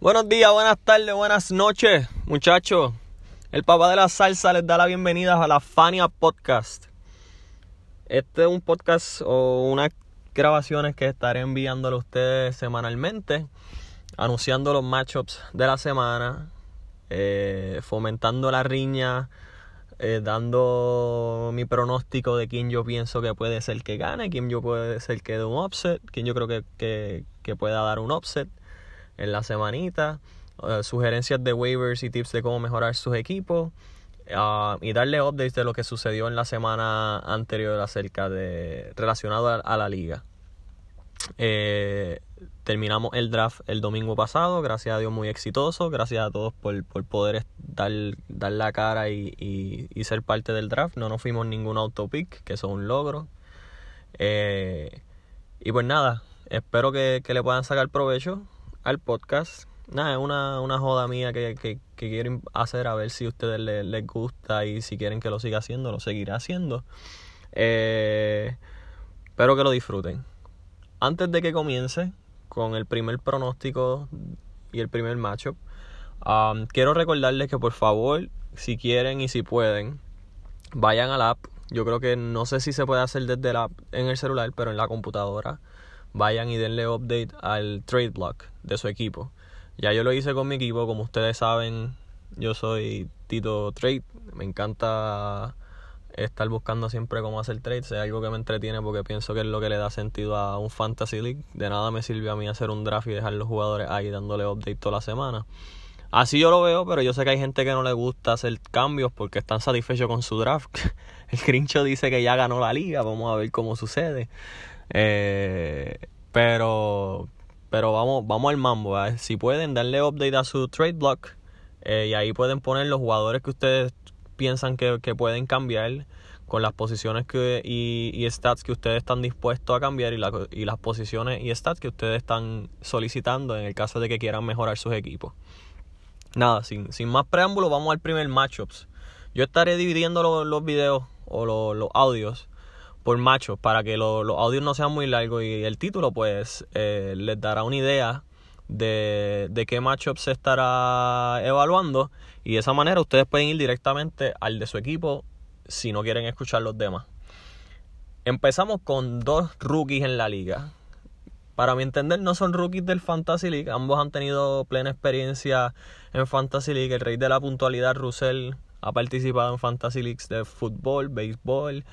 Buenos días, buenas tardes, buenas noches, muchachos. El papá de la salsa les da la bienvenida a la Fania Podcast. Este es un podcast o unas grabaciones que estaré enviándole a ustedes semanalmente, anunciando los matchups de la semana, eh, fomentando la riña, eh, dando mi pronóstico de quién yo pienso que puede ser que gane, quién yo puede ser que dé un upset, quién yo creo que, que pueda dar un upset en la semanita, eh, sugerencias de waivers y tips de cómo mejorar sus equipos ah, y darle updates de lo que sucedió en la semana anterior acerca de relacionado a, la liga. Eh, terminamos el draft el domingo pasado, gracias a Dios muy exitoso, gracias a todos por, poder dar, dar, la cara y, y, ser parte del draft. No nos fuimos ningún autopick, que es un logro. Eh, y pues nada, espero que, que le puedan sacar provecho al podcast. Nada, es una, una joda mía que, que, quiero hacer a ver si a ustedes les, gusta y si quieren que lo siga haciendo, lo seguiré haciendo. Eh, espero que lo disfruten. Antes de que comience con el primer pronóstico y el primer matchup, um, quiero recordarles que por favor, si quieren y si pueden, vayan al app. Yo creo que no sé si se puede hacer desde el app en el celular, pero en la computadora vayan y denle update al trade block de su equipo. Ya yo lo hice con mi equipo, como ustedes saben, yo soy Tito Trade, me encanta estar buscando siempre cómo hacer trades, es algo que me entretiene porque pienso que es lo que le da sentido a un fantasy league. De nada me sirve a mí hacer un draft y dejar los jugadores ahí dándole update toda la semana. Así yo lo veo, pero yo sé que hay gente que no le gusta hacer cambios porque están satisfechos con su draft. El Grincho dice que ya ganó la liga, vamos a ver cómo sucede. Eh, pero pero vamos, vamos al mambo. Si pueden darle update a su trade block eh, y ahí pueden poner los jugadores que ustedes piensan que, pueden cambiar con las posiciones que, y, stats que ustedes están dispuestos a cambiar y, y las posiciones y stats que ustedes están solicitando en el caso de que quieran mejorar sus equipos. Nada, sin, sin más preámbulos, vamos al primer matchups. Yo estaré dividiendo los, los videos o los, los audios por machos para que los audios no sean muy largos y el título pues eh, les dará una idea de, de qué matchup se estará evaluando y de esa manera ustedes pueden ir directamente al de su equipo si no quieren escuchar los demás. Empezamos con dos rookies en la liga. Para mi entender no son rookies del Fantasy League, ambos han tenido plena experiencia en Fantasy League. El rey de la puntualidad, Russell, ha participado en Fantasy Leagues de fútbol, béisbol,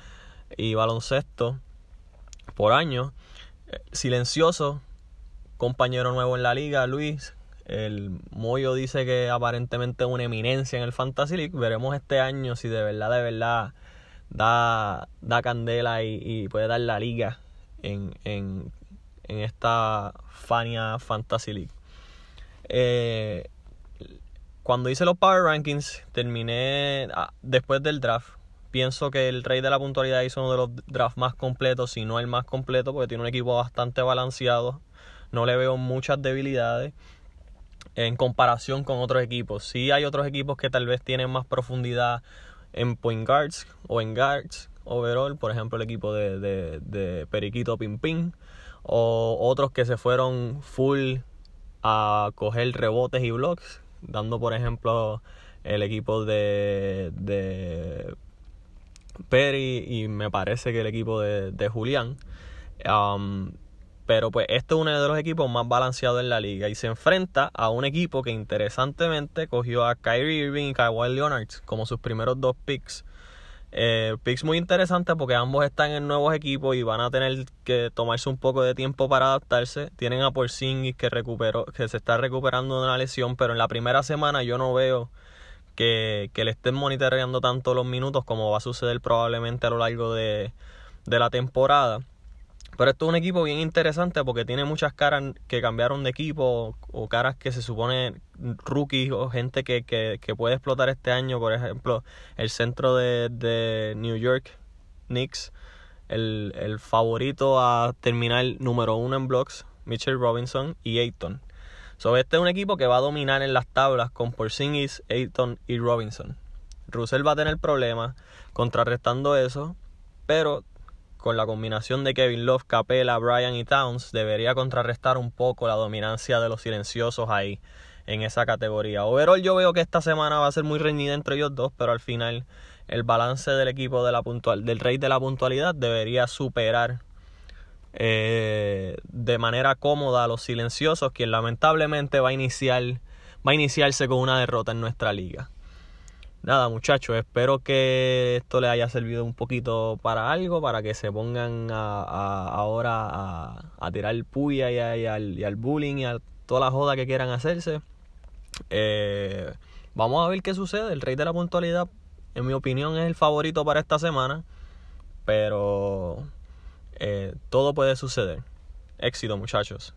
y baloncesto por año. Eh, silencioso, compañero nuevo en la liga, Luis. El Moyo dice que aparentemente es una eminencia en el Fantasy League. Veremos este año si de verdad, de verdad da, da candela y, puede dar la liga en, en, en esta Fania Fantasy League. Eh, cuando hice los Power Rankings, terminé ah, después del draft pienso que el rey de la puntualidad hizo uno de los drafts más completos, si no el más completo, porque tiene un equipo bastante balanceado. No le veo muchas debilidades en comparación con otros equipos. Sí hay otros equipos que tal vez tienen más profundidad en point guards o en guards overall, por ejemplo el equipo de, de, Periquito Pimpín, o otros que se fueron full a coger rebotes y blocks, dando por ejemplo el equipo de, de Perry y me parece que el equipo de, Julián. Um, pero pues este es uno de los equipos más balanceados en la liga y se enfrenta a un equipo que interesantemente cogió a Kyrie Irving y Kawhi Leonard como sus primeros dos picks. Eh, picks muy interesantes porque ambos están en nuevos equipos y van a tener que tomarse un poco de tiempo para adaptarse. Tienen a Porzingis que recuperó, que se está recuperando de una lesión, pero en la primera semana yo no veo que, le estén monitoreando tanto los minutos como va a suceder probablemente a lo largo de, la temporada. Pero esto es un equipo bien interesante porque tiene muchas caras que cambiaron de equipo o caras que se supone rookies o gente que, puede explotar este año. Por ejemplo, el centro de, New York, Knicks, el, el, favorito a terminar número uno en blocks, Mitchell Robinson y Ayton. So, este es un equipo que va a dominar en las tablas con Porzingis, Ayton y Robinson. Russell va a tener problemas contrarrestando eso, pero con la combinación de Kevin Love, Capela, Bryan y Towns debería contrarrestar un poco la dominancia de los silenciosos ahí en esa categoría. Overall yo veo que esta semana va a ser muy reñida entre ellos dos, pero al final el balance del equipo de la del rey de la puntualidad debería superar eh, de manera cómoda a los silenciosos, quien lamentablemente va a iniciar va a iniciarse con una derrota en nuestra liga. Nada, muchachos, espero que esto les haya servido un poquito para algo, para que se pongan ahora a, tirar puya y, al, y, al, bullying y a toda la joda que quieran hacerse. Eh, vamos a ver qué sucede. El rey de la puntualidad, en mi opinión, es el favorito para esta semana. Pero eh, todo puede suceder. Éxito, muchachos.